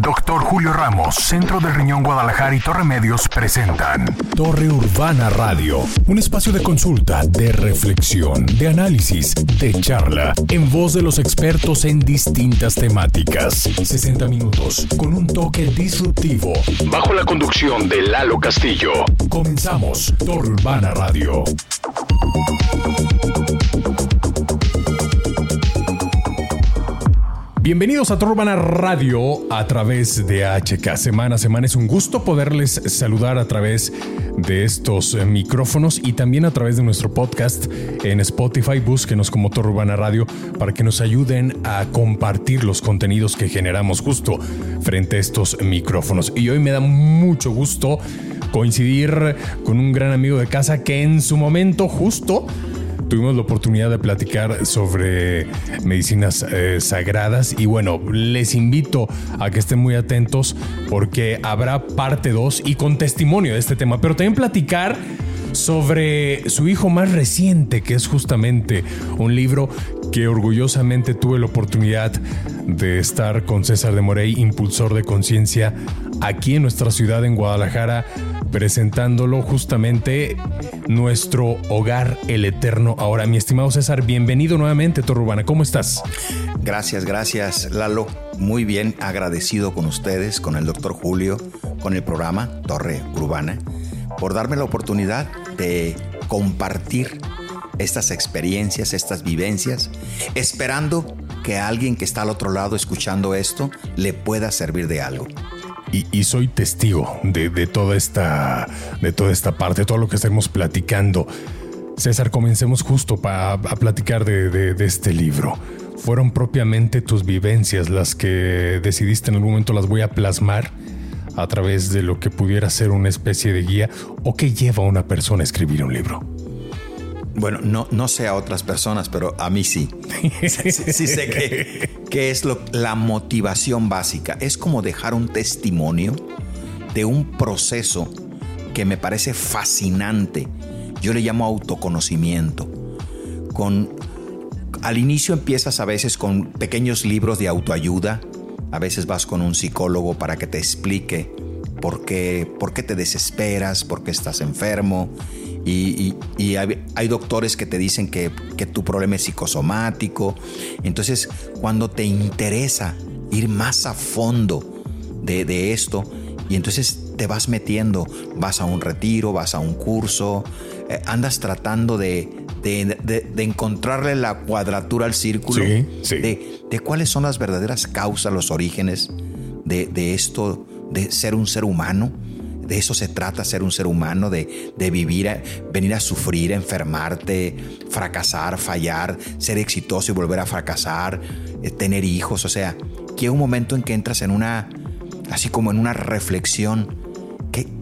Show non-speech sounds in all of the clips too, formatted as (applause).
Doctor Julio Ramos, Centro del Riñón Guadalajara y Torre Medios presentan Torre Urbana Radio, un espacio de consulta, de reflexión, de análisis, de charla, en voz de los expertos en distintas temáticas. 60 minutos, con un toque disruptivo. Bajo la conducción de Lalo Castillo. Comenzamos Torre Urbana Radio. Bienvenidos a Turbana Radio a través de HK. Semana a semana es un gusto poderles saludar a través de estos micrófonos y también a través de nuestro podcast en Spotify. Búsquenos como Turbana Radio para que nos ayuden a compartir los contenidos que generamos justo frente a estos micrófonos. Y hoy me da mucho gusto coincidir con un gran amigo de casa que en su momento justo tuvimos la oportunidad de platicar sobre medicinas eh, sagradas y bueno, les invito a que estén muy atentos porque habrá parte 2 y con testimonio de este tema, pero también platicar sobre su hijo más reciente, que es justamente un libro que orgullosamente tuve la oportunidad de estar con César de Morey, impulsor de conciencia, aquí en nuestra ciudad, en Guadalajara, presentándolo justamente nuestro hogar, el eterno. Ahora, mi estimado César, bienvenido nuevamente, Torre Urbana. ¿Cómo estás? Gracias, gracias, Lalo. Muy bien, agradecido con ustedes, con el doctor Julio, con el programa Torre Urbana, por darme la oportunidad de compartir estas experiencias, estas vivencias, esperando que alguien que está al otro lado escuchando esto le pueda servir de algo. Y, soy testigo de, toda esta, de toda esta parte, todo lo que estamos platicando. César, comencemos justo para a platicar de, de, este libro. ¿Fueron propiamente tus vivencias las que decidiste en algún momento las voy a plasmar a través de lo que pudiera ser una especie de guía? ¿O qué lleva a una persona a escribir un libro? Bueno, no, no sé a otras personas, pero a mí sí. sí, sé que, es lo, la motivación básica. Es como dejar un testimonio de un proceso que me parece fascinante. Yo le llamo autoconocimiento. Con, al inicio empiezas a veces con pequeños libros de autoayuda. A veces vas con un psicólogo para que te explique por qué, por qué te desesperas, por qué estás enfermo y, hay, doctores que te dicen que, tu problema es psicosomático. Entonces, cuando te interesa ir más a fondo de, esto, y entonces te vas metiendo, vas a un retiro, vas a un curso, eh, andas tratando de, encontrarle la cuadratura al círculo, De, cuáles son las verdaderas causas, los orígenes de, esto, de ser un ser humano de eso se trata ser un ser humano, de, vivir, venir a sufrir, enfermarte, fracasar, fallar, ser exitoso y volver a fracasar, eh, tener hijos. O sea, que hay un momento en que entras en una, así como en una reflexión.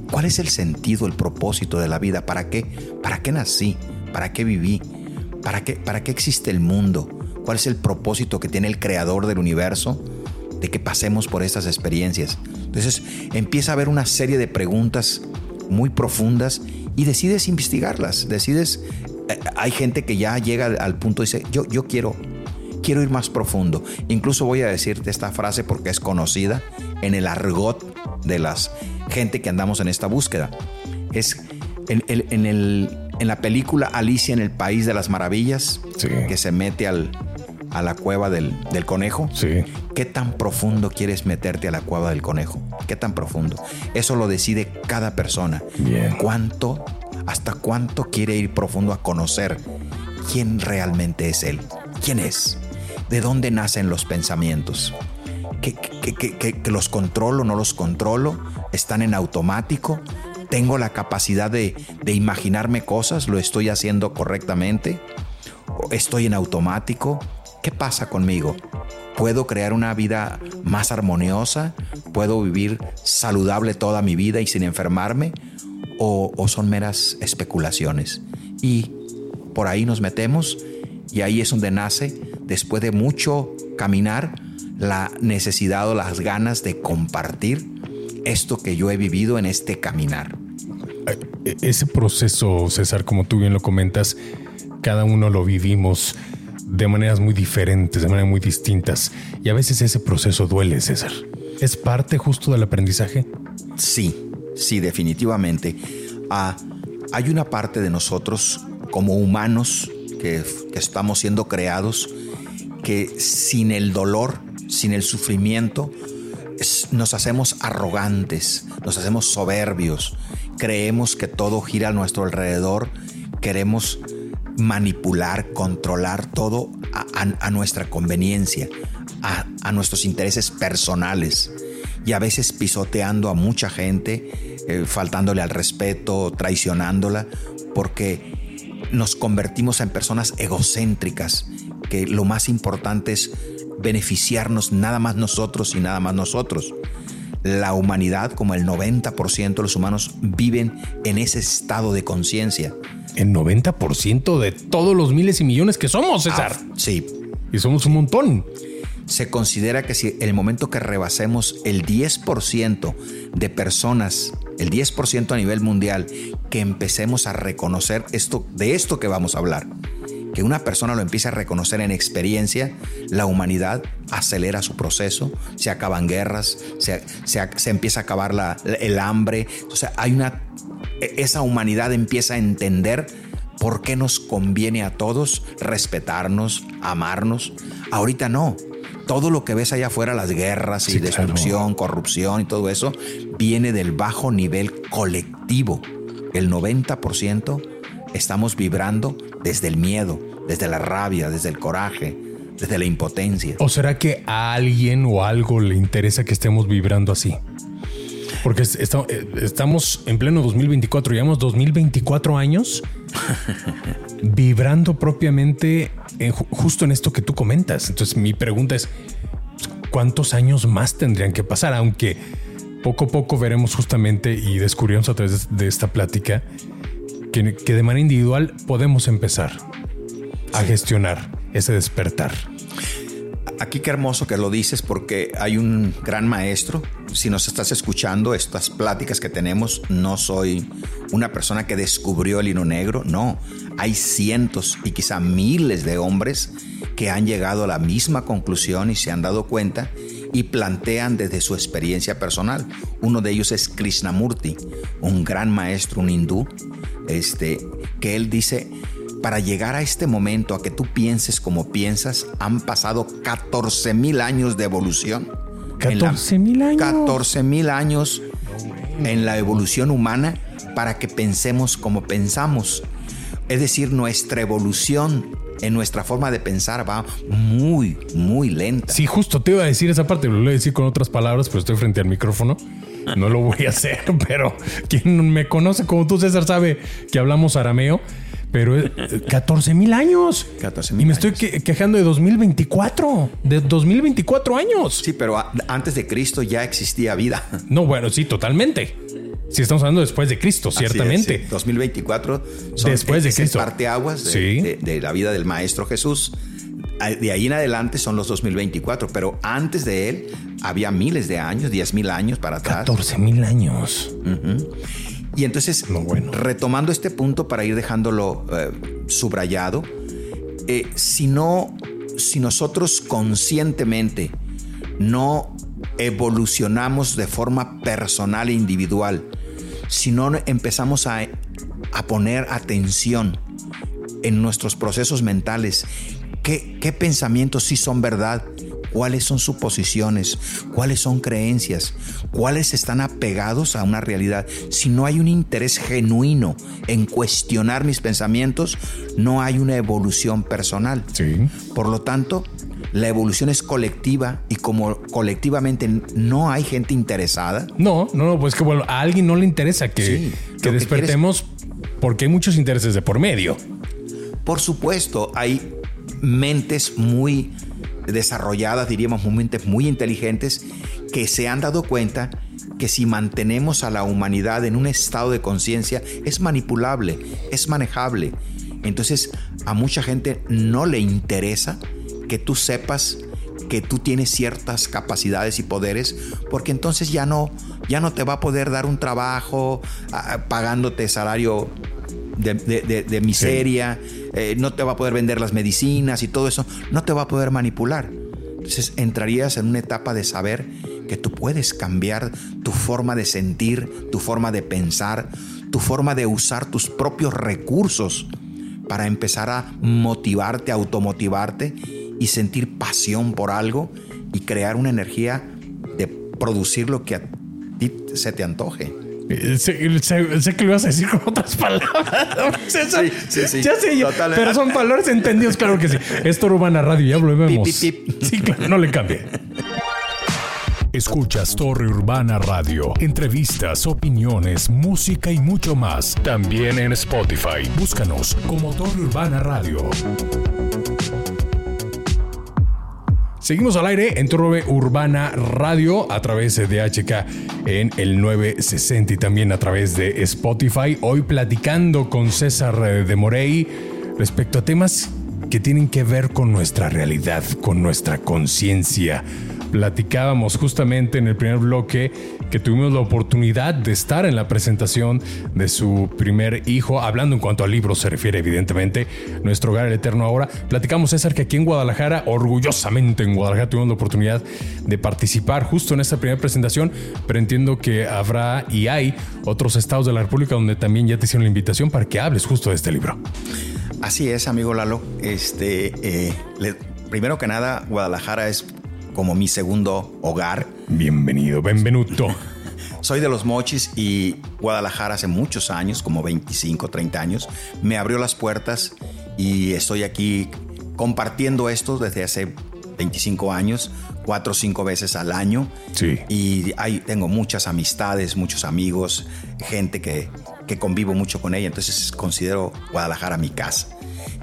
¿Qué, ¿Cuál es el sentido, el propósito de la vida? ¿Para qué? ¿Para qué nací? ¿Para qué viví? ¿Para qué, para qué existe el mundo? ¿Cuál es el propósito que tiene el creador del universo de que pasemos por estas experiencias? Entonces empieza a haber una serie de preguntas muy profundas y decides investigarlas, decides, eh, hay gente que ya llega al, punto y dice, yo, yo quiero, quiero ir más profundo. Incluso voy a decirte esta frase porque es conocida en el argot de las gente que andamos en esta búsqueda. Es en, en, la película Alicia en el País de las Maravillas, que se mete al, a la cueva del, conejo. Sí. ¿Qué tan profundo quieres meterte a la cueva del conejo? ¿Qué tan profundo? Eso lo decide cada persona. Bien. ¿Cuánto, hasta cuánto quiere ir profundo a conocer quién realmente es él? ¿Quién es? ¿De dónde nacen los pensamientos? ¿Que, los controlo, no los controlo? ¿Están en automático? ¿Tengo la capacidad de, de imaginarme cosas? ¿Lo estoy haciendo correctamente? ¿Estoy en automático? ¿Qué pasa conmigo? ¿Puedo crear una vida más armoniosa? ¿Puedo vivir saludable toda mi vida y sin enfermarme? ¿O, son meras especulaciones? Y por ahí nos metemos y ahí es donde nace, después de mucho caminar, la necesidad o las ganas de compartir esto que yo he vivido en este caminar. E, ese proceso, César, como tú bien lo comentas, cada uno lo vivimos de maneras muy diferentes, de maneras muy distintas. Y a veces ese proceso duele, César. ¿Es parte justo del aprendizaje? Sí, sí, definitivamente. Ah, hay una parte de nosotros como humanos que, estamos siendo creados que sin el dolor, sin el sufrimiento, nos hacemos arrogantes, nos hacemos soberbios, creemos que todo gira a nuestro alrededor, queremos manipular, controlar todo a, nuestra conveniencia, a, nuestros intereses personales. Y a veces pisoteando a mucha gente, eh, faltándole al respeto, traicionándola, porque nos convertimos en personas egocéntricas, que lo más importante es beneficiarnos nada más nosotros y nada más nosotros. La humanidad, como el 90% de los humanos, viven en ese estado de conciencia el 90% de todos los miles y millones que somos, César. Ah, sí. Y somos un montón. Se considera que si el momento que rebasemos el 10% de personas, el 10% a nivel mundial, que empecemos a reconocer esto, de esto que vamos a hablar, que una persona lo empiece a reconocer en experiencia, la humanidad acelera su proceso, se acaban guerras, se, empieza a acabar el hambre, o sea, hay una e-, esa humanidad empieza a entender por qué nos conviene a todos respetarnos, amarnos. Ahorita no. Todo lo que ves allá afuera, las guerras y destrucción, corrupción y todo eso, viene del bajo nivel colectivo. El 90% estamos vibrando desde el miedo, desde la rabia, desde el coraje, desde la impotencia. ¿O será que a alguien o algo le interesa que estemos vibrando así? Porque eh, estamos en pleno 2024, llevamos 2024 años (laughs) vibrando propiamente justo en esto que tú comentas. Entonces mi pregunta es, ¿cuántos años más tendrían que pasar? Aunque poco a poco veremos justamente y descubrimos a través de esta plática que, de manera individual podemos empezar a gestionar ese despertar. Aquí qué hermoso que lo dices porque hay un gran maestro. Si nos estás escuchando estas pláticas que tenemos, no soy una persona que descubrió el hilo negro, no. Hay cientos y quizá miles de hombres que han llegado a la misma conclusión y se han dado cuenta y plantean desde su experiencia personal. Uno de ellos es Krishnamurti, un gran maestro, un hindú, este, que él dice, para llegar a este momento, a que tú pienses como piensas, han pasado 14 mil años de evolución. 14 mil años. 14 mil años en la evolución humana para que pensemos como pensamos. Es decir, nuestra evolución en nuestra forma de pensar va muy, muy lenta. Sí, justo te iba a decir esa parte, lo voy a decir con otras palabras, pero estoy frente al micrófono. No lo voy a (laughs) hacer, pero quien me conoce como tú, César, sabe que hablamos arameo pero 14 mil años. 14 y me estoy quejando de 2024, de 2024 años. Sí, pero antes de Cristo ya existía vida. (laughs) No, bueno, sí, totalmente. Si estamos hablando después de Cristo, ciertamente. 2024 después de Cristo. parteaguas de, de, la vida del Maestro Jesús. De ahí en adelante son los 2024, pero antes de él había miles de años, 10 mil años para atrás. 14 mil años. Y entonces, retomando este punto para ir dejándolo eh, subrayado, eh, si no, si nosotros conscientemente no evolucionamos de forma personal e individual, si no empezamos a, a poner atención en nuestros procesos mentales, qué, qué pensamientos sí son verdad, cuáles son suposiciones, cuáles son creencias, cuáles están apegados a una realidad. Si no hay un interés genuino en cuestionar mis pensamientos, no hay una evolución personal. Por lo tanto, la evolución es colectiva y como colectivamente no hay gente interesada. No, no, no, pues que bueno, a alguien no le interesa que, que despertemos porque hay muchos intereses de por medio. Por supuesto, hay mentes muy desarrolladas, diríamos, mentes muy inteligentes, que se han dado cuenta que si mantenemos a la humanidad en un estado de conciencia, es manipulable, es manejable. Entonces, a mucha gente no le interesa que tú sepas que tú tienes ciertas capacidades y poderes, porque entonces ya no, ya no te va a poder dar un trabajo pagándote salario de, miseria, eh, no te va a poder vender las medicinas y todo eso, no te va a poder manipular. Entonces entrarías en una etapa de saber que tú puedes cambiar tu forma de sentir, tu forma de pensar, tu forma de usar tus propios recursos para empezar a motivarte, automotivarte y sentir pasión por algo y crear una energía de producir lo que a ti se te antoje. Eh, sé, que lo ibas a decir con otras palabras. (laughs) sí, sí, sí. Ya sé yo. Pero son palabras entendidos, claro que sí. Esto Urbana Radio, ya volvemos. (laughs) Sí, claro, no le cambie. Escuchas Torre Urbana Radio. Entrevistas, opiniones, música y mucho más. También en Spotify. Búscanos como Torre Urbana Radio. Seguimos al aire en Torre Urbana Radio a través de HK en el 960 y también a través de Spotify. Hoy platicando con César de Morey respecto a temas que tienen que ver con nuestra realidad, con nuestra conciencia platicábamos justamente en el primer bloque que tuvimos la oportunidad de estar en la presentación de su primer hijo, hablando en cuanto al libro se refiere evidentemente, Nuestro Hogar el Eterno ahora. Platicamos César que aquí en Guadalajara, orgullosamente en Guadalajara tuvimos la oportunidad de participar justo en esta primera presentación, pero entiendo que habrá y hay otros estados de la República donde también ya te hicieron la invitación para que hables justo de este libro. Así es, amigo Lalo. Este, eh, primero que nada, Guadalajara es como mi segundo hogar. Bienvenido, benvenuto. Soy de los Mochis y Guadalajara hace muchos años, como 25, 30 años, me abrió las puertas y estoy aquí compartiendo esto desde hace 25 años, cuatro o cinco veces al año. Sí. Y hay, tengo muchas amistades, muchos amigos, gente que, que convivo mucho con ella, entonces considero Guadalajara mi casa.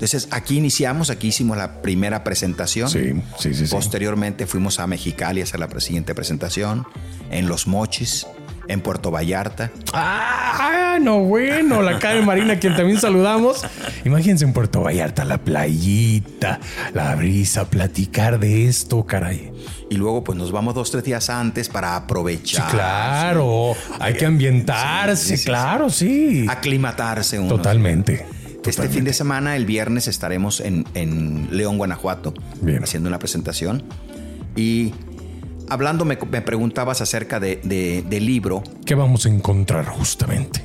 Entonces aquí iniciamos, aquí hicimos la primera presentación. Sí, sí, sí. Posteriormente fuimos a Mexicali a hacer la siguiente presentación, en Los Mochis, en Puerto Vallarta. Ah, no, bueno, la calle Marina, quien también saludamos. Imagínense en Puerto Vallarta, la playita, la brisa, platicar de esto, caray. Y luego, pues nos vamos dos, tres días antes para aprovechar. Sí, claro, hay que ambientarse, claro, sí. Aclimatarse uno. Totalmente. Este fin de semana, el viernes, estaremos en, León, Guanajuato, haciendo una presentación. Y hablando, me, preguntabas acerca de, del libro. ¿Qué vamos a encontrar justamente?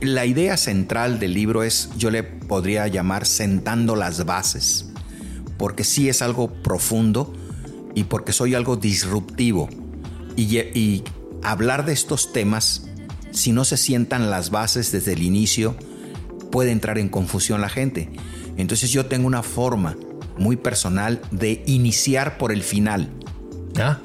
La idea central del libro es, yo le podría llamar sentando las bases, porque sí es algo profundo y porque soy algo disruptivo. Y, y hablar de estos temas, si no se sientan las bases desde el inicio, puede entrar en confusión la gente. Entonces yo tengo una forma muy personal de iniciar por el final. ¿Ah?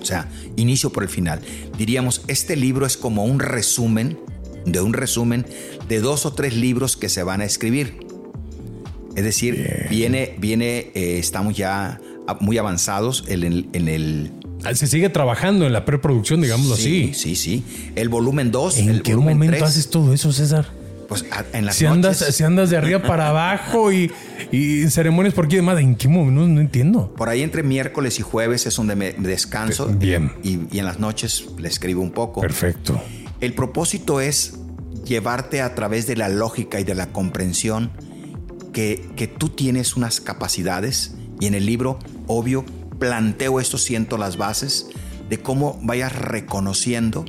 O sea, inicio por el final. Diríamos, este libro es como un resumen de un resumen de dos o tres libros que se van a escribir. Es decir, viene, viene, eh, estamos ya muy avanzados en el, en el ah, se sigue trabajando en la preproducción, digámoslo así. Sí, sí. El volumen 2. ¿En qué momento haces todo eso, César? Pues en las si Andas, si andas de arriba para (laughs) abajo y, y ceremonias por aquí de ¿en qué momento? No, entiendo. Por ahí entre miércoles y jueves es donde me descanso. Bien. Y, y en las noches le escribo un poco. Perfecto. El propósito es llevarte a través de la lógica y de la comprensión que, que tú tienes unas capacidades y en el libro, obvio, planteo esto, siento las bases de cómo vayas reconociendo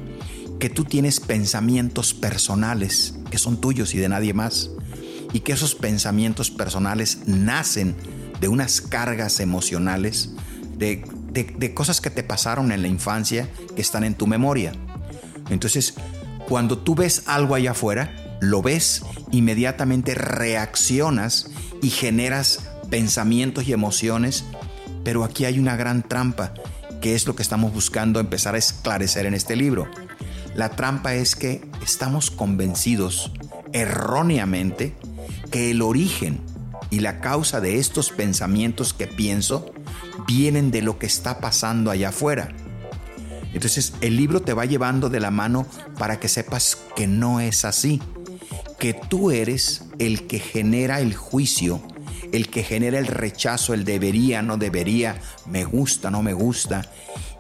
que tú tienes pensamientos personales que son tuyos y de nadie más, y que esos pensamientos personales nacen de unas cargas emocionales, de, cosas que te pasaron en la infancia que están en tu memoria. Entonces, cuando tú ves algo allá afuera, lo ves, inmediatamente reaccionas y generas pensamientos y emociones, pero aquí hay una gran trampa, que es lo que estamos buscando empezar a esclarecer en este libro. La trampa es que estamos convencidos erróneamente que el origen y la causa de estos pensamientos que pienso vienen de lo que está pasando allá afuera. Entonces el libro te va llevando de la mano para que sepas que no es así, que tú eres el que genera el juicio, el que genera el rechazo, el debería, no debería, me gusta, no me gusta,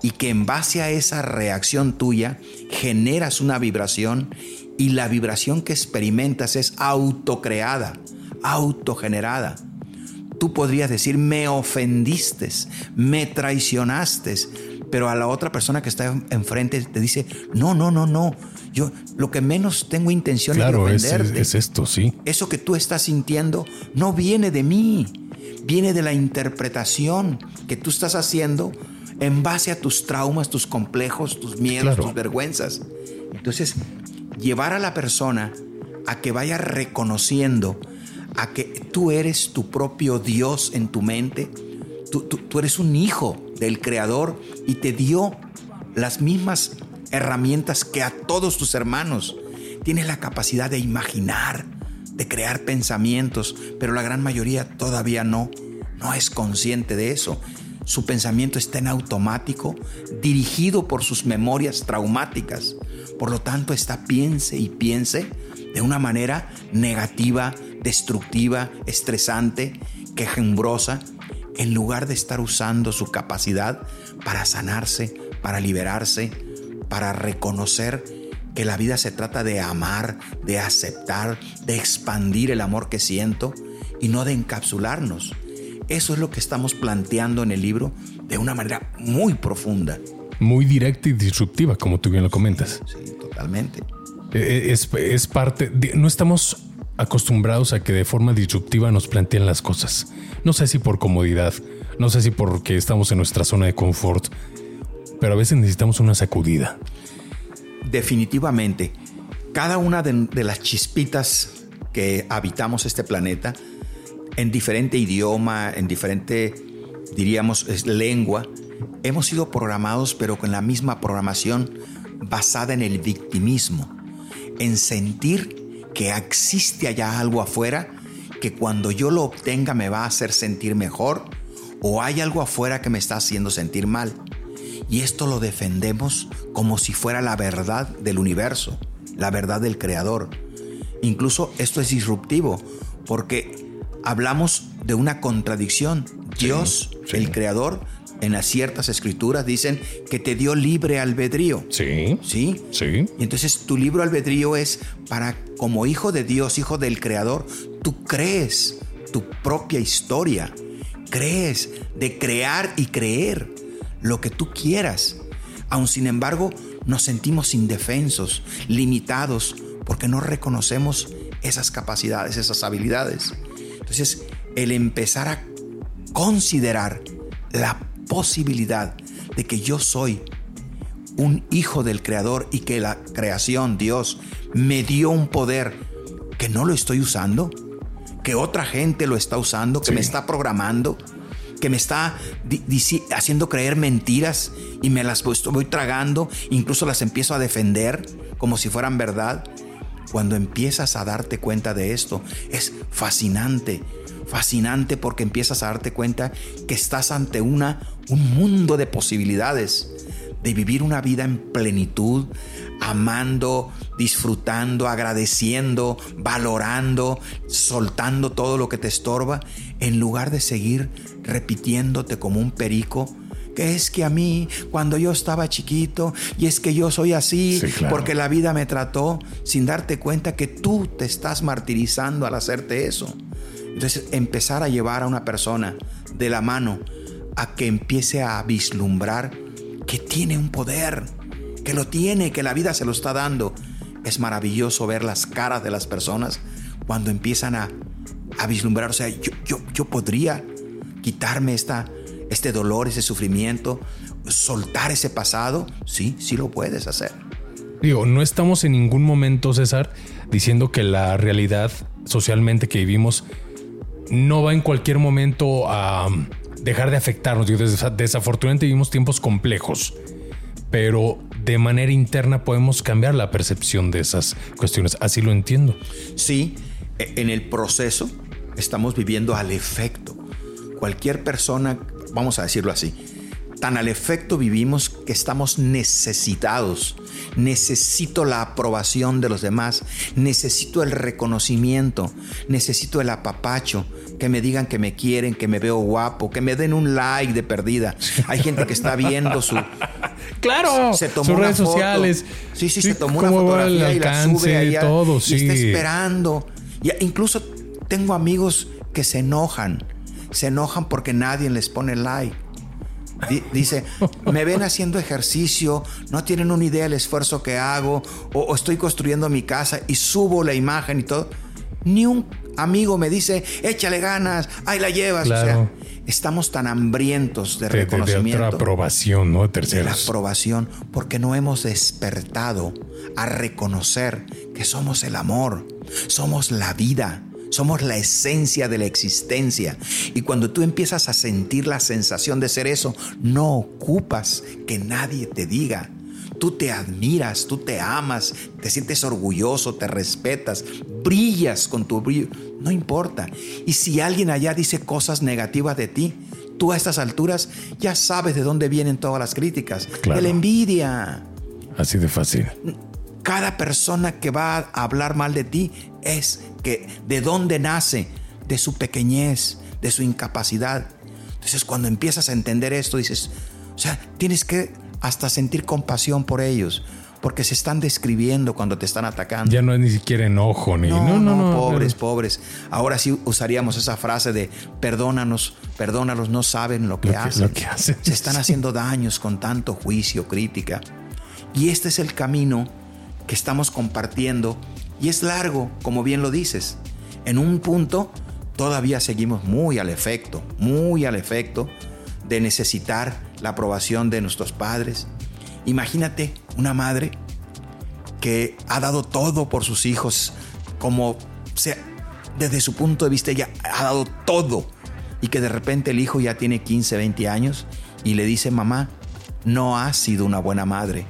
y que en base a esa reacción tuya generas una vibración y la vibración que experimentas es autocreada, autogenerada. Tú podrías decir, me ofendiste, me traicionaste, pero a la otra persona que está enfrente te dice, no, no, no, no, yo lo que menos tengo intención de ofenderte. Es, es esto, sí. Eso que tú estás sintiendo no viene de mí, viene de la interpretación que tú estás haciendo en base a tus traumas, tus complejos, tus miedos, tus vergüenzas. Entonces, llevar a la persona a que vaya reconociendo a que tú eres tu propio Dios en tu mente, tú, tú eres un hijo del Creador y te dio las mismas herramientas que a todos tus hermanos. Tienes la capacidad de imaginar, de crear pensamientos, pero la gran mayoría todavía no, no es consciente de eso. Su pensamiento está en automático, dirigido por sus memorias traumáticas. Por lo tanto, está piense y piense de una manera negativa, destructiva, estresante, quejumbrosa, en lugar de estar usando su capacidad para sanarse, para liberarse, para reconocer que la vida se trata de amar, de aceptar, de expandir el amor que siento y no de encapsularnos. Eso es lo que estamos planteando en el libro de una manera muy profunda. Muy directa y disruptiva, como tú bien lo comentas. Sí, totalmente. Eh, eh, es, es parte, no estamos acostumbrados a que de forma disruptiva nos planteen las cosas. No sé si por comodidad, no sé si porque estamos en nuestra zona de confort, pero a veces necesitamos una sacudida. Definitivamente, cada una de, de las chispitas que habitamos este planeta en diferente idioma, en diferente, diríamos, lengua, hemos sido programados, pero con la misma programación basada en el victimismo, en sentir que existe allá algo afuera que cuando yo lo obtenga me va a hacer sentir mejor o hay algo afuera que me está haciendo sentir mal. Y esto lo defendemos como si fuera la verdad del universo, la verdad del creador. Incluso esto es disruptivo porque hablamos de una contradicción. Dios, el creador, en las ciertas escrituras dicen que te dio libre albedrío. Sí. Sí. Sí. Y entonces tu libre albedrío es para, como hijo de Dios, hijo del creador, tú crees tu propia historia. Crees de crear y creer lo que tú quieras. Aun sin embargo, nos sentimos indefensos, limitados, porque no reconocemos esas capacidades, esas habilidades. Entonces, el empezar a considerar la posibilidad de que yo soy un hijo del Creador y que la creación, Dios, me dio un poder que no lo estoy usando, que otra gente lo está usando, que me está programando, que me está haciendo creer mentiras y me las voy tragando, incluso las empiezo a defender como si fueran verdad. Cuando empiezas a darte cuenta de esto, es fascinante, fascinante porque empiezas a darte cuenta que estás ante una, un mundo de posibilidades de vivir una vida en plenitud, amando, disfrutando, agradeciendo, valorando, soltando todo lo que te estorba, en lugar de seguir repitiéndote como un perico que es que a mí cuando yo estaba chiquito y es que yo soy así porque la vida me trató sin darte cuenta que tú te estás martirizando al hacerte eso. Entonces empezar a llevar a una persona de la mano a que empiece a vislumbrar que tiene un poder, que lo tiene, que la vida se lo está dando. Es maravilloso ver las caras de las personas cuando empiezan a, a vislumbrar, o sea, yo, yo, yo podría quitarme esta, este dolor, ese sufrimiento, soltar ese pasado, sí, sí lo puedes hacer. Digo, no estamos en ningún momento, César, diciendo que la realidad socialmente que vivimos no va en cualquier momento a dejar de afectarnos. desafortunadamente vivimos tiempos complejos, pero de manera interna podemos cambiar la percepción de esas cuestiones. Así lo entiendo. Sí, e, en el proceso estamos viviendo al efecto. Cualquier persona vamos a decirlo así. Tan al efecto vivimos que estamos necesitados. Necesito la aprobación de los demás. Necesito el reconocimiento. Necesito el apapacho. Que me digan que me quieren, que me veo guapo, que me den un like de perdida. Hay gente que está viendo su. (laughs) Claro, se tomó sus redes sociales. Sí, sí, se tomó una fotografía y la sube allá, todo, sí. y está esperando. Y incluso tengo amigos que se enojan, se enojan porque nadie les pone like. Dice, (laughs) me ven haciendo ejercicio, no tienen una idea del esfuerzo que hago, o, estoy construyendo mi casa y subo la imagen y todo. Ni un amigo me dice, échale ganas, ahí la llevas. O sea, estamos tan hambrientos de, reconocimiento. De, aprobación, ¿no? Terceros. De la aprobación, porque no hemos despertado a reconocer que somos el amor, somos la vida, somos la esencia de la existencia. Y cuando tú empiezas a sentir la sensación de ser eso, no ocupas que nadie te diga. Tú te admiras, tú te amas, te sientes orgulloso, te respetas, brillas con tu brillo. No importa. Y si alguien allá dice cosas negativas de ti, tú a estas alturas ya sabes de dónde vienen todas las críticas. De la envidia. Así de fácil. Cada persona que va a hablar mal de ti es que de dónde nace, de su pequeñez, de su incapacidad. Entonces cuando empiezas a entender esto, dices, o sea, tienes que hasta sentir compasión por ellos, porque se están describiendo cuando te están atacando. Ya no es ni siquiera enojo, ni no, no, no, pobres, pobres. Ahora sí usaríamos esa frase de perdónanos, perdónalos, no saben lo que, hacen. Lo que hacen. Se están haciendo daños con tanto juicio, crítica. Y este es el camino estamos compartiendo y es largo, como bien lo dices. En un punto todavía seguimos muy al efecto, muy al efecto de necesitar la aprobación de nuestros padres. Imagínate una madre que ha dado todo por sus hijos, como sea, desde su punto de vista ella ha dado todo y que de repente el hijo ya tiene 15, 20 años y le dice, mamá, no has sido una buena madre.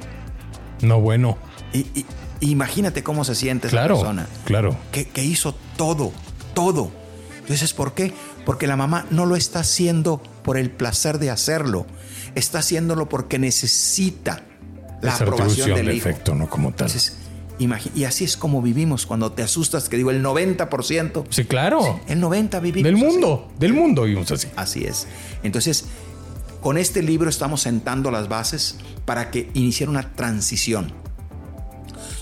No bueno. Y, imagínate cómo se siente esa persona. Claro. Que, que hizo todo, todo. Entonces, ¿por qué? Porque la mamá no lo está haciendo por el placer de hacerlo, está haciéndolo porque necesita la aprobación del hijo. efecto, no como tal. Entonces, y así es como vivimos cuando te asustas, que digo el 90%. Sí, claro. el 90 vivimos. Del mundo, del mundo vivimos así. Así es. Entonces, con este libro estamos sentando las bases para que iniciar una transición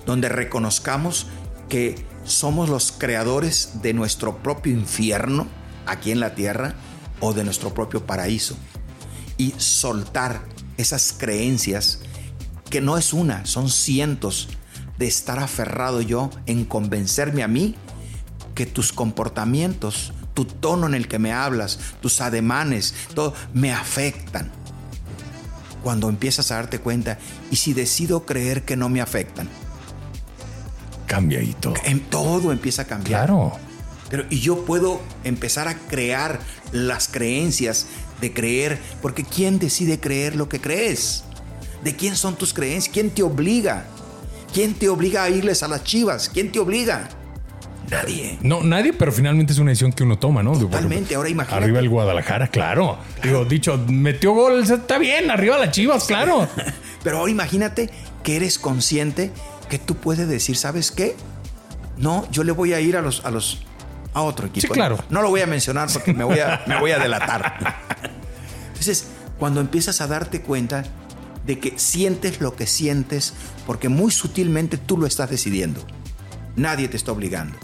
donde reconozcamos que somos los creadores de nuestro propio infierno aquí en la tierra o de nuestro propio paraíso y soltar esas creencias que no es una, son cientos de estar aferrado yo en convencerme a mí que tus comportamientos, tu tono en el que me hablas, tus ademanes, todo me afectan. Cuando empiezas a darte cuenta, y si decido creer que no me afectan, cambia y todo. En todo empieza a cambiar. Claro. Pero, y yo puedo empezar a crear las creencias de creer, porque ¿quién decide creer lo que crees? ¿De quién son tus creencias? ¿Quién te obliga? ¿Quién te obliga a irles a las chivas? ¿Quién te obliga? Nadie. No, nadie, pero finalmente es una decisión que uno toma, ¿no? Totalmente, ahora imagínate. Arriba el Guadalajara, claro. Digo, dicho, metió gol, está bien, arriba las chivas, claro. (laughs) pero ahora imagínate que eres consciente que tú puedes decir, ¿sabes qué? No, yo le voy a ir a los, a los, a otro equipo. Sí, claro. No, lo voy a mencionar porque me voy a, me voy a delatar. Entonces, cuando empiezas a darte cuenta de que sientes lo que sientes, porque muy sutilmente tú lo estás decidiendo. Nadie te está obligando.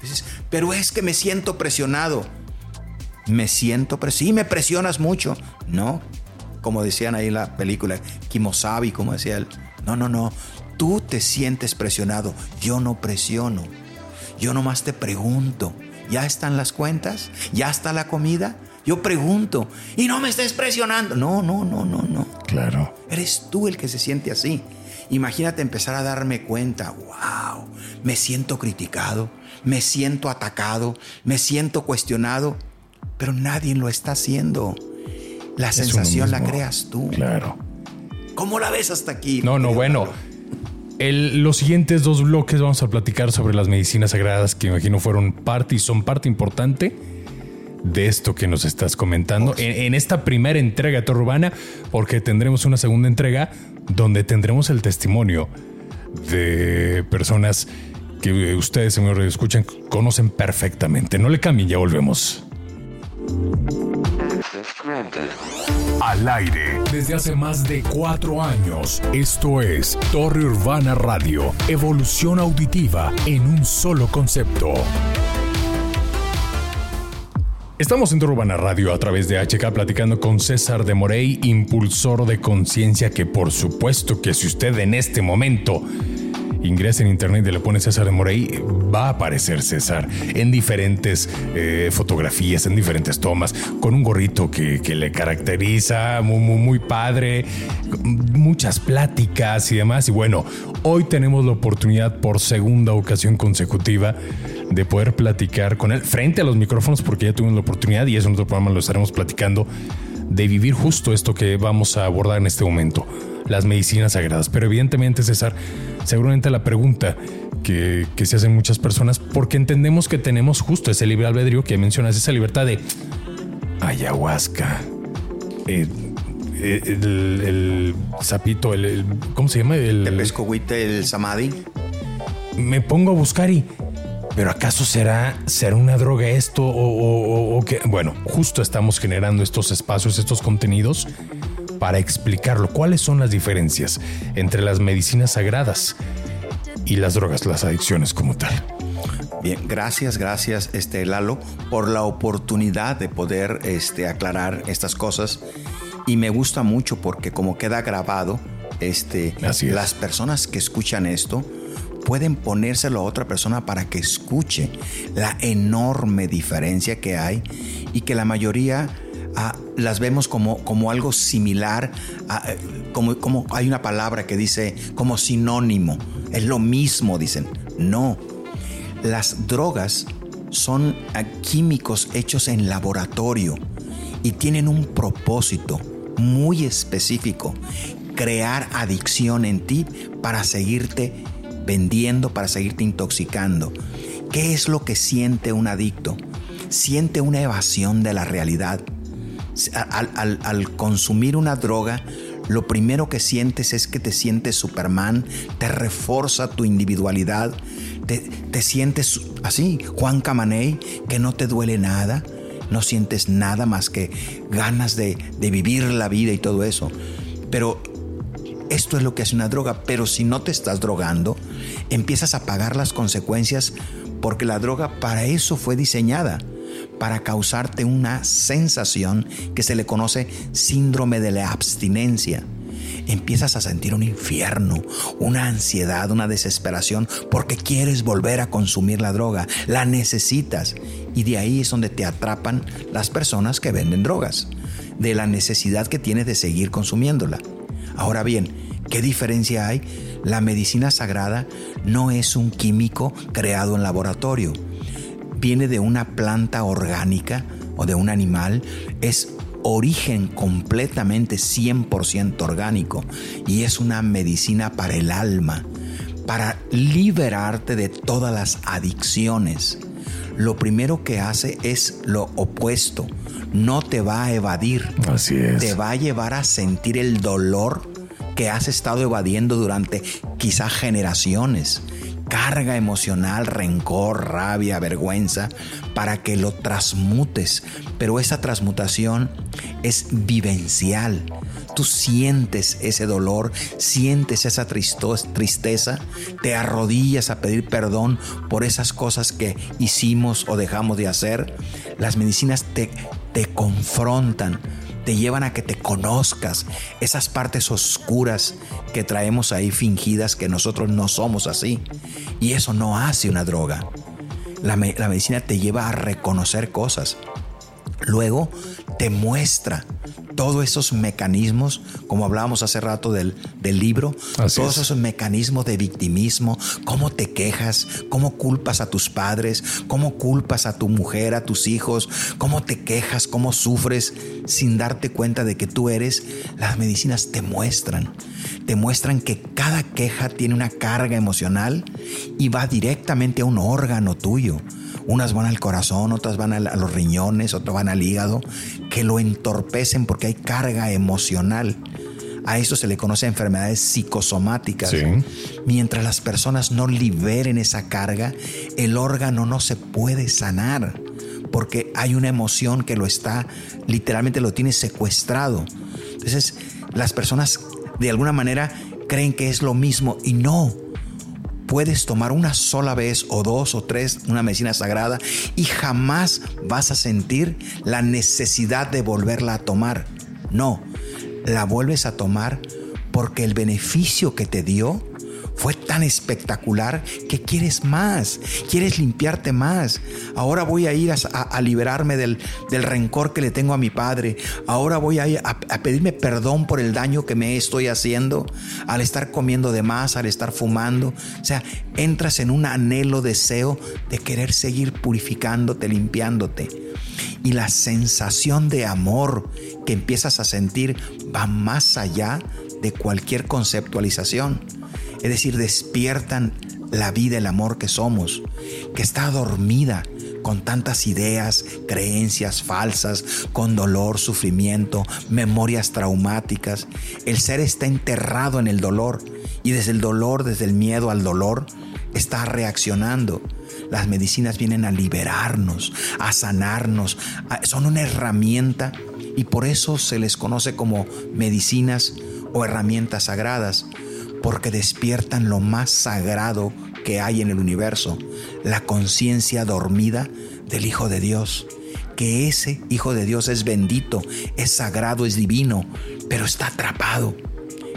Dices, pero es que me siento presionado. Me siento presionado. Sí, me presionas mucho. No, como decían ahí en la película, Kimosabi, como decía él. No, no, no. Tú te sientes presionado, yo no presiono. Yo nomás te pregunto, ¿ya están las cuentas? ¿Ya está la comida? Yo pregunto, y no me estés presionando. No, no, no, no, no. Claro. Eres tú el que se siente así. Imagínate empezar a darme cuenta, wow, me siento criticado, me siento atacado, me siento cuestionado, pero nadie lo está haciendo. La sensación la creas tú. Claro. ¿Cómo la ves hasta aquí? No, no, bueno los siguientes dos bloques vamos a platicar sobre las medicinas sagradas que imagino fueron parte y son parte importante de esto que nos estás comentando en, esta primera entrega de Torre Urbana, porque tendremos una segunda entrega donde tendremos el testimonio de personas que ustedes, señores, escuchan, conocen perfectamente. No le cambien, ya volvemos. Al aire desde hace más de cuatro años. Esto es Torre Urbana Radio. Evolución auditiva en un solo concepto. Estamos en Urbana Radio a través de HK platicando con César de Morey, impulsor de conciencia, que por supuesto que si usted en este momento ingresa en internet y le pone César de Morey, va a aparecer César en diferentes eh, fotografías, en diferentes tomas, con un gorrito que, le caracteriza, muy, muy, muy padre, muchas pláticas y demás. Y bueno, hoy tenemos la oportunidad por segunda ocasión consecutiva de poder platicar con él frente a los micrófonos, porque ya tuvimos la oportunidad y eso en otro programa lo estaremos platicando, de vivir justo esto que vamos a abordar en este momento, las medicinas sagradas. Pero evidentemente, César, seguramente la pregunta que, se hacen muchas personas, porque entendemos que tenemos justo ese libre albedrío que mencionas, esa libertad de ayahuasca, eh, eh, el, sapito, el, ¿cómo se llama? El, el el samadhi. Me pongo a buscar y pero ¿acaso será, será una droga esto o, o, qué? Bueno, justo estamos generando estos espacios, estos contenidos para explicarlo. ¿Cuáles son las diferencias entre las medicinas sagradas y las drogas, las adicciones como tal? Bien, gracias, gracias, este Lalo, por la oportunidad de poder este, aclarar estas cosas. Y me gusta mucho porque como queda grabado, este, las personas que escuchan esto, pueden ponérselo a otra persona para que escuche la enorme diferencia que hay y que la mayoría las vemos como, como algo similar, eh, como, como hay una palabra que dice como sinónimo, es lo mismo, dicen. No, las drogas son químicos hechos en laboratorio y tienen un propósito muy específico, crear adicción en ti para seguirte vendiendo para seguirte intoxicando. ¿Qué es lo que siente un adicto? Siente una evasión de la realidad. Al, consumir una droga, lo primero que sientes es que te sientes Superman, te refuerza tu individualidad, te, sientes así, Juan Camaney, que no te duele nada, no sientes nada más que ganas de, de vivir la vida y todo eso. Pero esto es lo que hace una droga, pero si no te estás drogando, empiezas a pagar las consecuencias porque la droga para eso fue diseñada, para causarte una sensación que se le conoce síndrome de la abstinencia. Empiezas a sentir un infierno, una ansiedad, una desesperación, porque quieres volver a consumir la droga, la necesitas. Y de ahí es donde te atrapan las personas que venden drogas, de la necesidad que tienes de seguir consumiéndola. Ahora bien, ¿qué diferencia hay? La medicina sagrada no es un químico creado en laboratorio. Viene de una planta orgánica o de un animal. Es origen completamente 100% orgánico y es una medicina para el alma, para liberarte de todas las adicciones. Lo primero que hace es lo opuesto, no te va a evadir, Así es. te va a llevar a sentir el dolor que has estado evadiendo durante quizá generaciones. Carga emocional, rencor, rabia, vergüenza, para que lo transmutes. Pero esa transmutación es vivencial. Tú sientes ese dolor, sientes esa tristeza, te arrodillas a pedir perdón por esas cosas que hicimos o dejamos de hacer. Las medicinas te, te confrontan te llevan a que te conozcas esas partes oscuras que traemos ahí fingidas que nosotros no somos así. Y eso no hace una droga. La, la medicina te lleva a reconocer cosas. Luego te muestra todos esos mecanismos, como hablábamos hace rato del, libro, todos esos mecanismos de victimismo, cómo te quejas, cómo culpas a tus padres, cómo culpas a tu mujer, a tus hijos, cómo te quejas, cómo sufres sin darte cuenta de que tú eres, las medicinas te muestran, te muestran que cada queja tiene una carga emocional y va directamente a un órgano tuyo. Unas van al corazón, otras van a los riñones, otras van al hígado, que lo entorpecen porque hay carga emocional. A eso se le conoce enfermedades psicosomáticas. Mientras las personas no liberen esa carga, el órgano no se puede sanar porque hay una emoción que lo está, literalmente lo tiene secuestrado. Entonces, las personas de alguna manera creen que es lo mismo y no puedes tomar una sola vez o dos o tres una medicina sagrada y jamás vas a sentir la necesidad de volverla a tomar. No, la vuelves a tomar porque el beneficio que te dio fue tan espectacular que quieres más, quieres limpiarte más. Ahora voy a ir a, liberarme del, rencor que le tengo a mi padre. Ahora voy a, a, pedirme perdón por el daño que me estoy haciendo al estar comiendo de más, al estar fumando. O sea, entras en un anhelo, deseo de querer seguir purificándote, limpiándote. Y la sensación de amor que empiezas a sentir va más allá de cualquier conceptualización es decir, despiertan la vida, el amor que somos, que está dormida con tantas ideas, creencias falsas, con dolor, sufrimiento, memorias traumáticas. El ser está enterrado en el dolor y desde el dolor, desde el miedo al dolor, está reaccionando. Las medicinas vienen a liberarnos, a sanarnos, son una herramienta y por eso se les conoce como medicinas o herramientas sagradas, porque despiertan lo más sagrado que hay en el universo, la conciencia dormida del Hijo de Dios. Que ese Hijo de Dios es bendito, es sagrado, es divino, pero está atrapado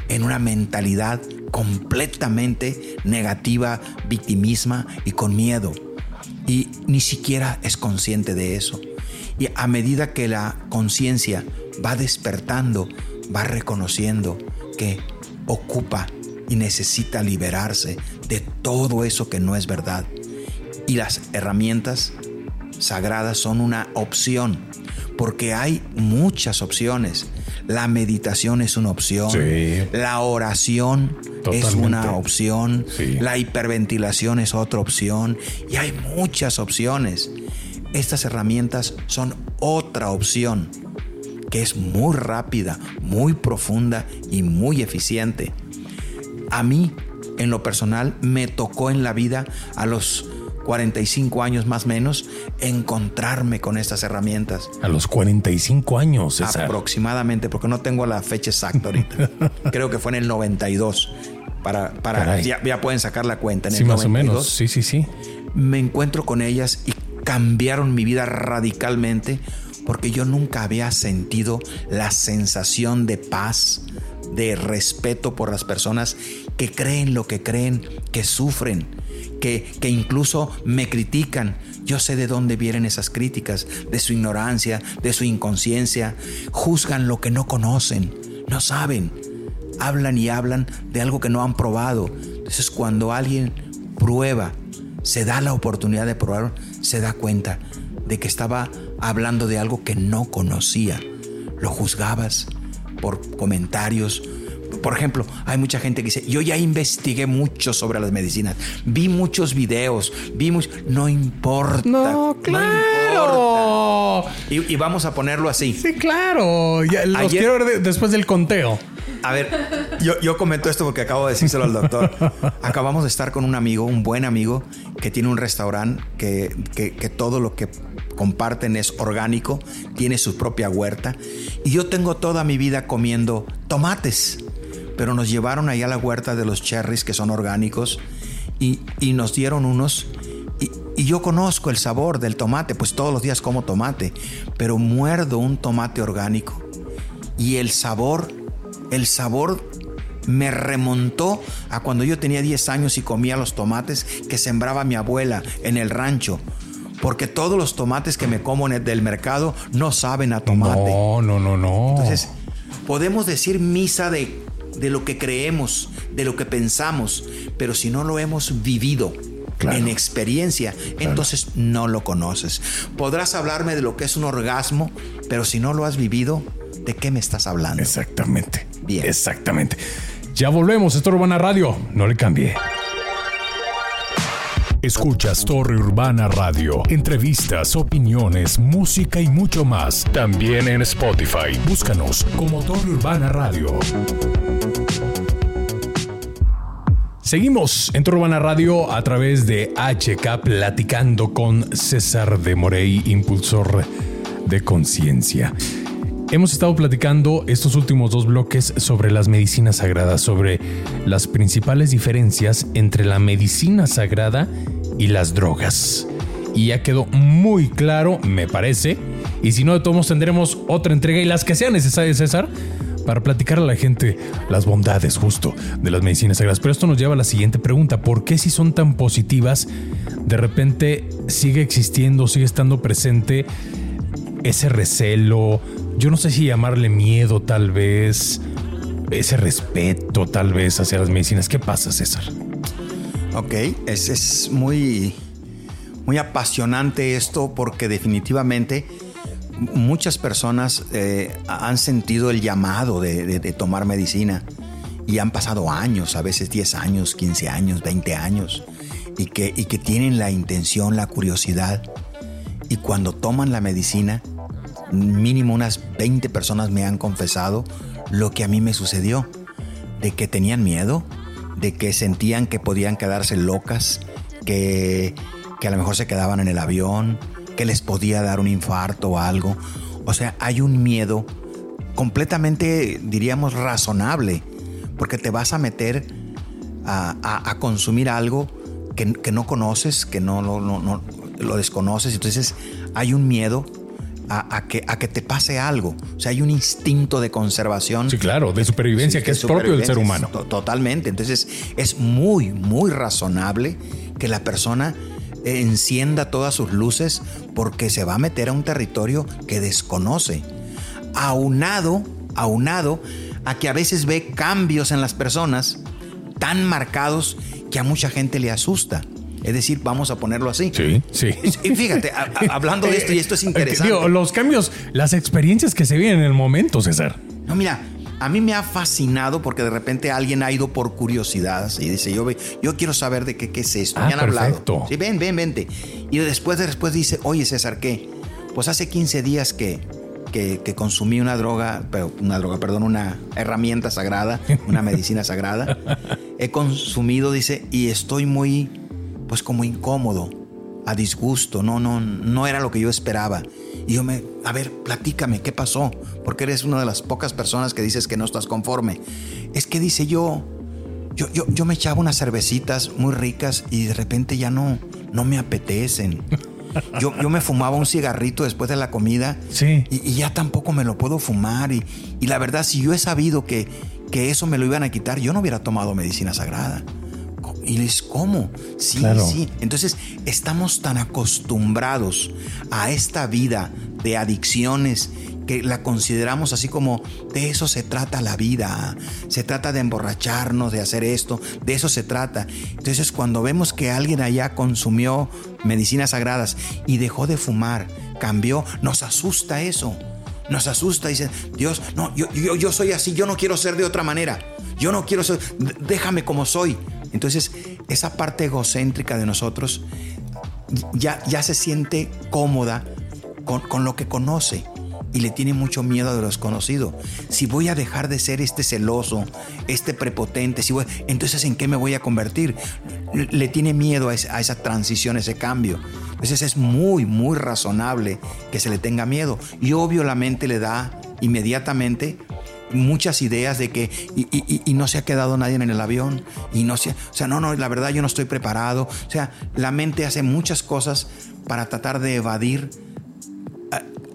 en una mentalidad completamente negativa, victimisma y con miedo. Y ni siquiera es consciente de eso. Y a medida que la conciencia va despertando, va reconociendo que ocupa y necesita liberarse de todo eso que no es verdad. Y las herramientas sagradas son una opción, porque hay muchas opciones. La meditación es una opción, la oración es una opción, la hiperventilación es otra opción. Y hay muchas opciones. Estas herramientas son otra opción que es muy rápida, muy profunda y muy eficiente a mí, en lo personal, me tocó en la vida a los 45 años más o menos encontrarme con estas herramientas. A los 45 años, Aproximadamente, porque no tengo la fecha exacta ahorita. (laughs) Creo que fue en el 92. Para, para ya, pueden sacar la cuenta. En sí, más o menos. Sí, sí, sí. Me encuentro con ellas y cambiaron mi vida radicalmente porque yo nunca había sentido la sensación de paz, de respeto por las personas que creen lo que creen, que sufren, que, que incluso me critican. Yo sé de dónde vienen esas críticas, de su ignorancia, de su inconsciencia. Juzgan lo que no conocen, no saben. Hablan y hablan de algo que no han probado. Entonces cuando alguien prueba, se da la oportunidad de probar, se da cuenta de que estaba hablando de algo que no conocía. Lo juzgabas, por comentarios. Por ejemplo, hay mucha gente que dice, yo ya investigué mucho sobre las medicinas, vi muchos videos, vimos, no importa. No, claro. Y, vamos a ponerlo así. Sí, claro. los quiero ver después del conteo. A ver, yo, yo comento esto porque acabo de decírselo al doctor. Acabamos de estar con un amigo, un buen amigo, que tiene un restaurante que, que, que todo lo que comparten es orgánico, tiene su propia huerta. Y yo tengo toda mi vida comiendo tomates, pero nos llevaron allá a la huerta de los cherries que son orgánicos y, nos dieron unos. Y, y yo conozco el sabor del tomate, pues todos los días como tomate, pero muerdo un tomate orgánico y el sabor, el sabor me remontó a cuando yo tenía 10 años y comía los tomates que sembraba mi abuela en el rancho porque todos los tomates que me como del mercado no saben a tomate. No, no, no, no. Entonces, podemos decir misa de, de lo que creemos, de lo que pensamos, pero si no lo hemos vivido, en experiencia, entonces no lo conoces. Podrás hablarme de lo que es un orgasmo, pero si no lo has vivido, ¿de qué me estás hablando? Exactamente. Bien. Exactamente. Ya volvemos, esto es Urbana Radio, no le cambie. Escuchas Torre Urbana Radio, entrevistas, opiniones, música y mucho más. También en Spotify. Búscanos como Torre Urbana Radio. Seguimos en Torre Urbana Radio a través de HK platicando con César de Morey, impulsor de conciencia. Hemos estado platicando estos últimos dos bloques sobre las medicinas sagradas, sobre las principales diferencias entre la medicina sagrada y las drogas. Y ya quedó muy claro, me parece. Y si no, de todos tendremos otra entrega y las que sean necesarias, César, para platicar a la gente las bondades justo de las medicinas sagradas. Pero esto nos lleva a la siguiente pregunta. ¿Por qué si son tan positivas, de repente sigue existiendo, sigue estando presente ese recelo? Yo no sé si llamarle miedo tal vez, ese respeto tal vez hacia las medicinas. ¿Qué pasa, César? Ok, es, es muy, muy apasionante esto porque definitivamente muchas personas eh, han sentido el llamado de, tomar medicina y han pasado años, a veces 10 años, 15 años, 20 años, y que, y que tienen la intención, la curiosidad. Y cuando toman la medicina, mínimo unas 20 personas me han confesado lo que a mí me sucedió, de que tenían miedo, de que sentían que podían quedarse locas, que, que a lo mejor se quedaban en el avión, que les podía dar un infarto o algo. O sea, hay un miedo completamente, diríamos, razonable, porque te vas a meter a, consumir algo que, no conoces, que no, no, lo desconoces. Entonces hay un miedo a, que, a que te pase algo. O sea, hay un instinto de conservación. Sí, claro, de supervivencia que es propio del ser humano. Totalmente. Entonces es muy, muy razonable que la persona encienda todas sus luces porque se va a meter a un territorio que desconoce. Aunado, aunado a que a veces ve cambios en las personas tan marcados que a mucha gente le asusta. Es decir, vamos a ponerlo así. Sí, sí. (laughs) Y fíjate, hablando de esto, y esto es (laughs) interesante. los cambios, las experiencias que se viven en el momento, César. No, mira, a mí me ha fascinado porque de repente alguien ha ido por curiosidad y dice, yo, yo quiero saber de qué, qué es esto. Ah, me han hablado. Sí, ven, ven, vente. Y después, después dice, oye César, ¿qué? Pues hace 15 días que, que, que, consumí una droga, pero una droga, perdón, una herramienta sagrada, una medicina sagrada. (laughs) He consumido, dice, y estoy muy, pues como incómodo, a disgusto. No, no, no era lo que yo esperaba. Y yo me, a ver, platícame, ¿qué pasó? Porque eres una de las pocas personas que dices que no estás conforme. Es que dice yo, yo, yo, yo me echaba unas cervecitas muy ricas y de repente ya no, no me apetecen. (laughs) Yo, yo, me fumaba un cigarrito después de la comida sí. y, y, ya tampoco me lo puedo fumar. Y, y, la verdad, si yo he sabido que, que eso me lo iban a quitar, yo no hubiera tomado medicina sagrada. Y les ¿cómo? Sí, sí. Entonces estamos tan acostumbrados a esta vida de adicciones que la consideramos así como de eso se trata la vida, se trata de emborracharnos, de hacer esto, de eso se trata. Entonces cuando vemos que alguien allá consumió medicinas sagradas y dejó de fumar, cambió, nos asusta eso. Nos asusta, dicen, Dios, no, yo, yo, yo soy así, yo no quiero ser de otra manera. Yo no quiero ser, déjame como soy. Entonces, esa parte egocéntrica de nosotros ya, ya se siente cómoda con, lo que conoce y le tiene mucho miedo a lo desconocido. Si voy a dejar de ser este celoso, este prepotente, si entonces ¿en qué me voy a convertir? Le tiene miedo a esa, transición, a ese cambio. Entonces es muy, muy razonable que se le tenga miedo. Y obvio mente le da inmediatamente muchas ideas de que y, no se ha quedado nadie en el avión y no se, o sea, no, no, la verdad yo no estoy preparado. O sea, la mente hace muchas cosas para tratar de evadir,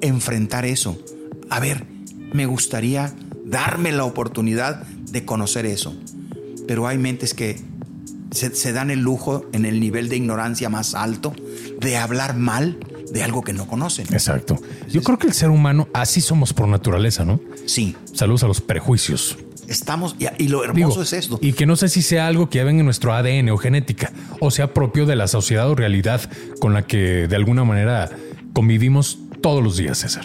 enfrentar eso. A ver, me gustaría darme la oportunidad de conocer eso. Pero hay mentes que se, se dan el lujo en el nivel de ignorancia más alto de hablar mal de algo que no conocen. Exacto. Yo creo que el ser humano así somos por naturaleza, ¿no? Sí. Saludos a los prejuicios. Estamos, y, lo hermoso es esto. Y que no sé si sea algo que ya venga en nuestro ADN o genética, o sea propio de la sociedad o realidad con la que de alguna manera convivimos todos los días, César.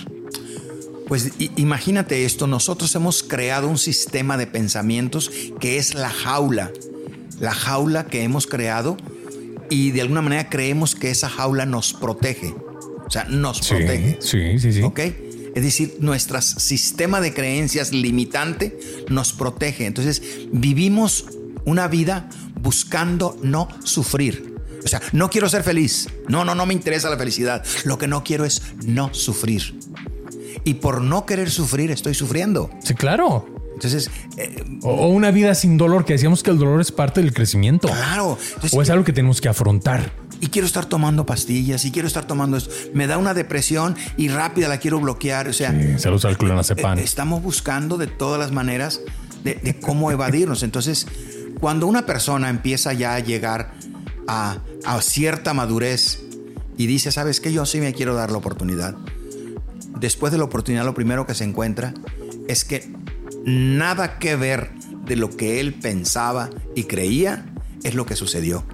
Pues imagínate esto, nosotros hemos creado un sistema de pensamientos que es la jaula, la jaula que hemos creado y de alguna manera creemos que esa jaula nos protege. O sea, nos protege. Sí, sí, sí. ¿Ok? Es decir, nuestro sistema de creencias limitante nos protege. Entonces, vivimos una vida buscando no sufrir. O sea, no quiero ser feliz. No, no, no me interesa la felicidad. Lo que no quiero es no sufrir. Y por no querer sufrir, estoy sufriendo. Sí, claro. Entonces, eh, o, una vida sin dolor, que decíamos que el dolor es parte del crecimiento. Claro. o es algo que tenemos que afrontar. Y quiero estar tomando pastillas y quiero estar tomando esto. Me da una depresión y rápida la quiero bloquear. O sea, sí, usa el clonazepam. Eh, estamos buscando de todas las maneras de, de cómo evadirnos. Entonces, cuando una persona empieza ya a llegar a, a cierta madurez y dice, ¿sabes qué? Yo sí me quiero dar la oportunidad. Después de la oportunidad, lo primero que se encuentra es que nada que ver de lo que él pensaba y creía es lo que sucedió.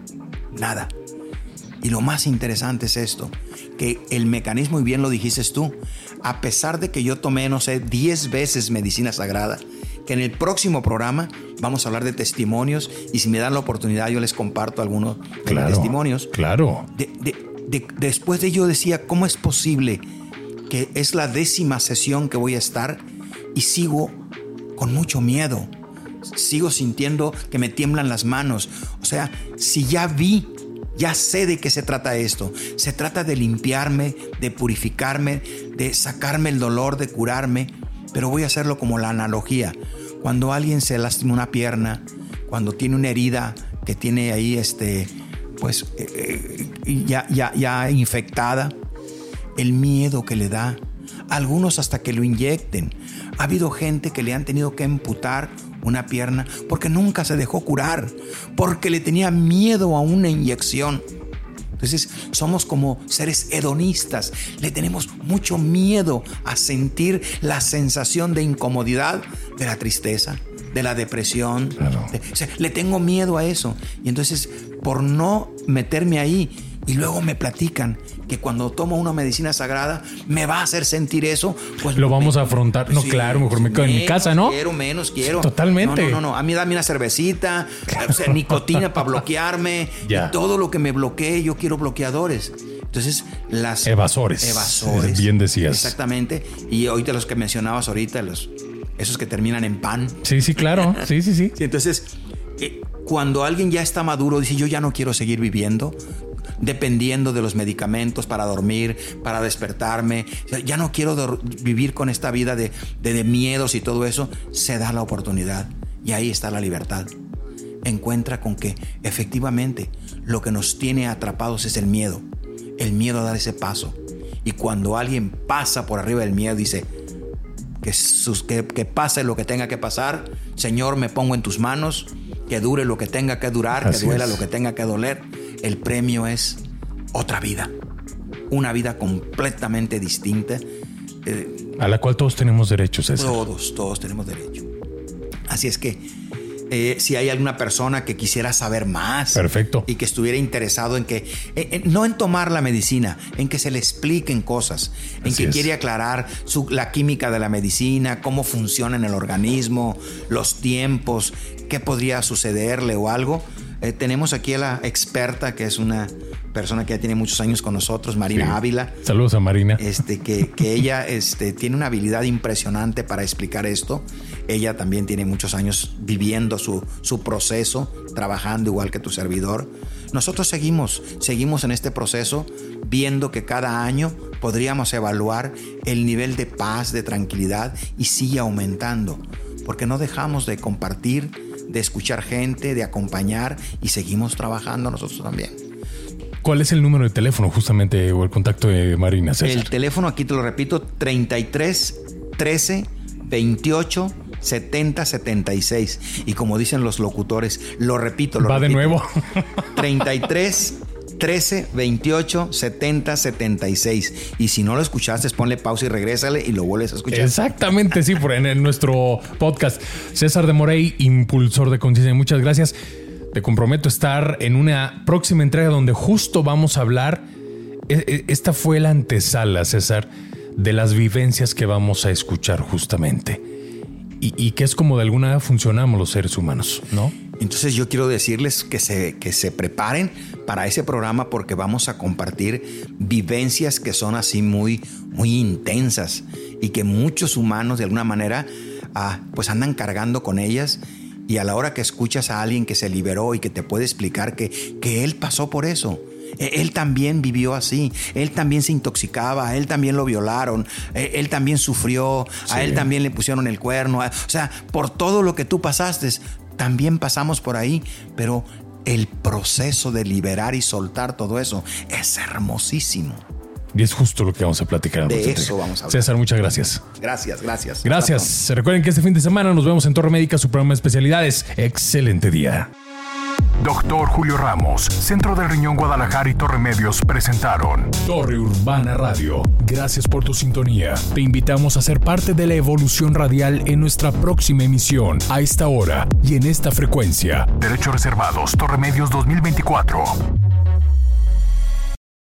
Nada. Y lo más interesante es esto, que el mecanismo, y bien lo dijiste tú, a pesar de que yo tomé, no sé, 10 veces medicina sagrada, que en el próximo programa vamos a hablar de testimonios y si me dan la oportunidad yo les comparto algunos testimonios. Claro. después de ello decía, ¿cómo es posible que es la décima sesión que voy a estar y sigo con mucho miedo. Sigo sintiendo que me tiemblan las manos. O sea, si ya vi, ya sé de qué se trata esto. Se trata de limpiarme, de purificarme, de sacarme el dolor, de curarme. Pero voy a hacerlo como la analogía. Cuando alguien se lastima una pierna, cuando tiene una herida que tiene ahí este, pues eh, eh, ya, ya, ya infectada, el miedo que le da, algunos hasta que lo inyecten. Ha habido gente que le han tenido que amputar una pierna porque nunca se dejó curar, porque le tenía miedo a una inyección. Entonces somos como seres hedonistas, le tenemos mucho miedo a sentir la sensación de incomodidad de la tristeza, de la depresión. le tengo miedo a eso. Y entonces, por no meterme ahí, y luego me platican que cuando tomo una medicina sagrada me va a hacer sentir eso, pues lo vamos a afrontar. No, claro, mejor me quedo en mi casa, ¿no? Quiero menos, quiero. Totalmente. No, no, no, a mí dame una cervecita, o sea, nicotina para bloquearme, (laughs) y todo lo que me bloquee, yo quiero bloqueadores. Entonces, las evasores. Evasores. Bien decías. Exactamente. Y ahorita los que mencionabas ahorita, los esos que terminan en pan. Sí, sí, claro. Sí, sí, sí. (laughs) entonces, cuando alguien ya está maduro, dice, yo ya no quiero seguir viviendo, dependiendo de los medicamentos para dormir, para despertarme. Ya no quiero vivir con esta vida de, de, miedos y todo eso. Se da la oportunidad y ahí está la libertad. Encuentra con que efectivamente lo que nos tiene atrapados es el miedo. El miedo a dar ese paso. Y cuando alguien pasa por arriba del miedo, dice, que, que, pase lo que tenga que pasar. Señor, me pongo en tus manos. Que dure lo que tenga que durar, que duela lo que tenga que doler el premio es otra vida, una vida completamente distinta. Eh, a la cual todos tenemos derechos. Todos, todos tenemos derecho. Así es que eh, si hay alguna persona que quisiera saber más Perfecto. y que estuviera interesado en que, no en tomar la medicina, en que se le expliquen cosas, en que quiere aclarar la química de la medicina, cómo funciona en el organismo, los tiempos, qué podría sucederle o algo, eh, tenemos aquí a la experta, que es una persona que ya tiene muchos años con nosotros, Marina Ávila. Saludos a Marina. Este, que, que ella este, tiene una habilidad impresionante para explicar esto. Ella también tiene muchos años viviendo su, su proceso, trabajando igual que tu servidor. Nosotros seguimos, seguimos en este proceso viendo que cada año podríamos evaluar el nivel de paz, de tranquilidad y sigue aumentando, porque no dejamos de compartir de escuchar gente, de acompañar y seguimos trabajando nosotros también. ¿Cuál es el número de teléfono justamente o el contacto de Marina César? El teléfono aquí te lo repito, 33 13 28 70 76. Y como dicen los locutores, lo repito, lo Va de nuevo. 33 13 28 70 76. Y si no lo escuchaste, ponle pausa y regrésale y lo vuelves a escuchar. Exactamente, sí, por en, nuestro podcast. César de Morey, impulsor de conciencia. Muchas gracias. Te comprometo a estar en una próxima entrega donde justo vamos a hablar. E, e, esta fue la antesala, César, de las vivencias que vamos a escuchar justamente. Y, que es como de alguna manera funcionamos los seres humanos, ¿no? Entonces yo quiero decirles que se, que se preparen para ese programa porque vamos a compartir vivencias que son así muy, muy intensas y que muchos humanos de alguna manera ah, pues andan cargando con ellas y a la hora que escuchas a alguien que se liberó y que te puede explicar que, que él pasó por eso, E, él también vivió así, él también se intoxicaba, a él también lo violaron, e, él también sufrió, a él también le pusieron el cuerno. O sea, por todo lo que tú pasaste, también pasamos por ahí, pero el proceso de liberar y soltar todo eso es hermosísimo. Y es justo lo que vamos a platicar. De eso vamos a hablar. César, muchas gracias. Gracias, gracias. Gracias. Recuerden que este fin de semana nos vemos en Torre Médica, su programa de especialidades. Excelente día. Doctor Julio Ramos, Centro del Riñón Guadalajara y Torre Medios presentaron Torre Urbana Radio. Gracias por tu sintonía. Te invitamos a ser parte de la evolución radial en nuestra próxima emisión, a esta hora y en esta frecuencia. Derechos reservados, Torre Medios 2024.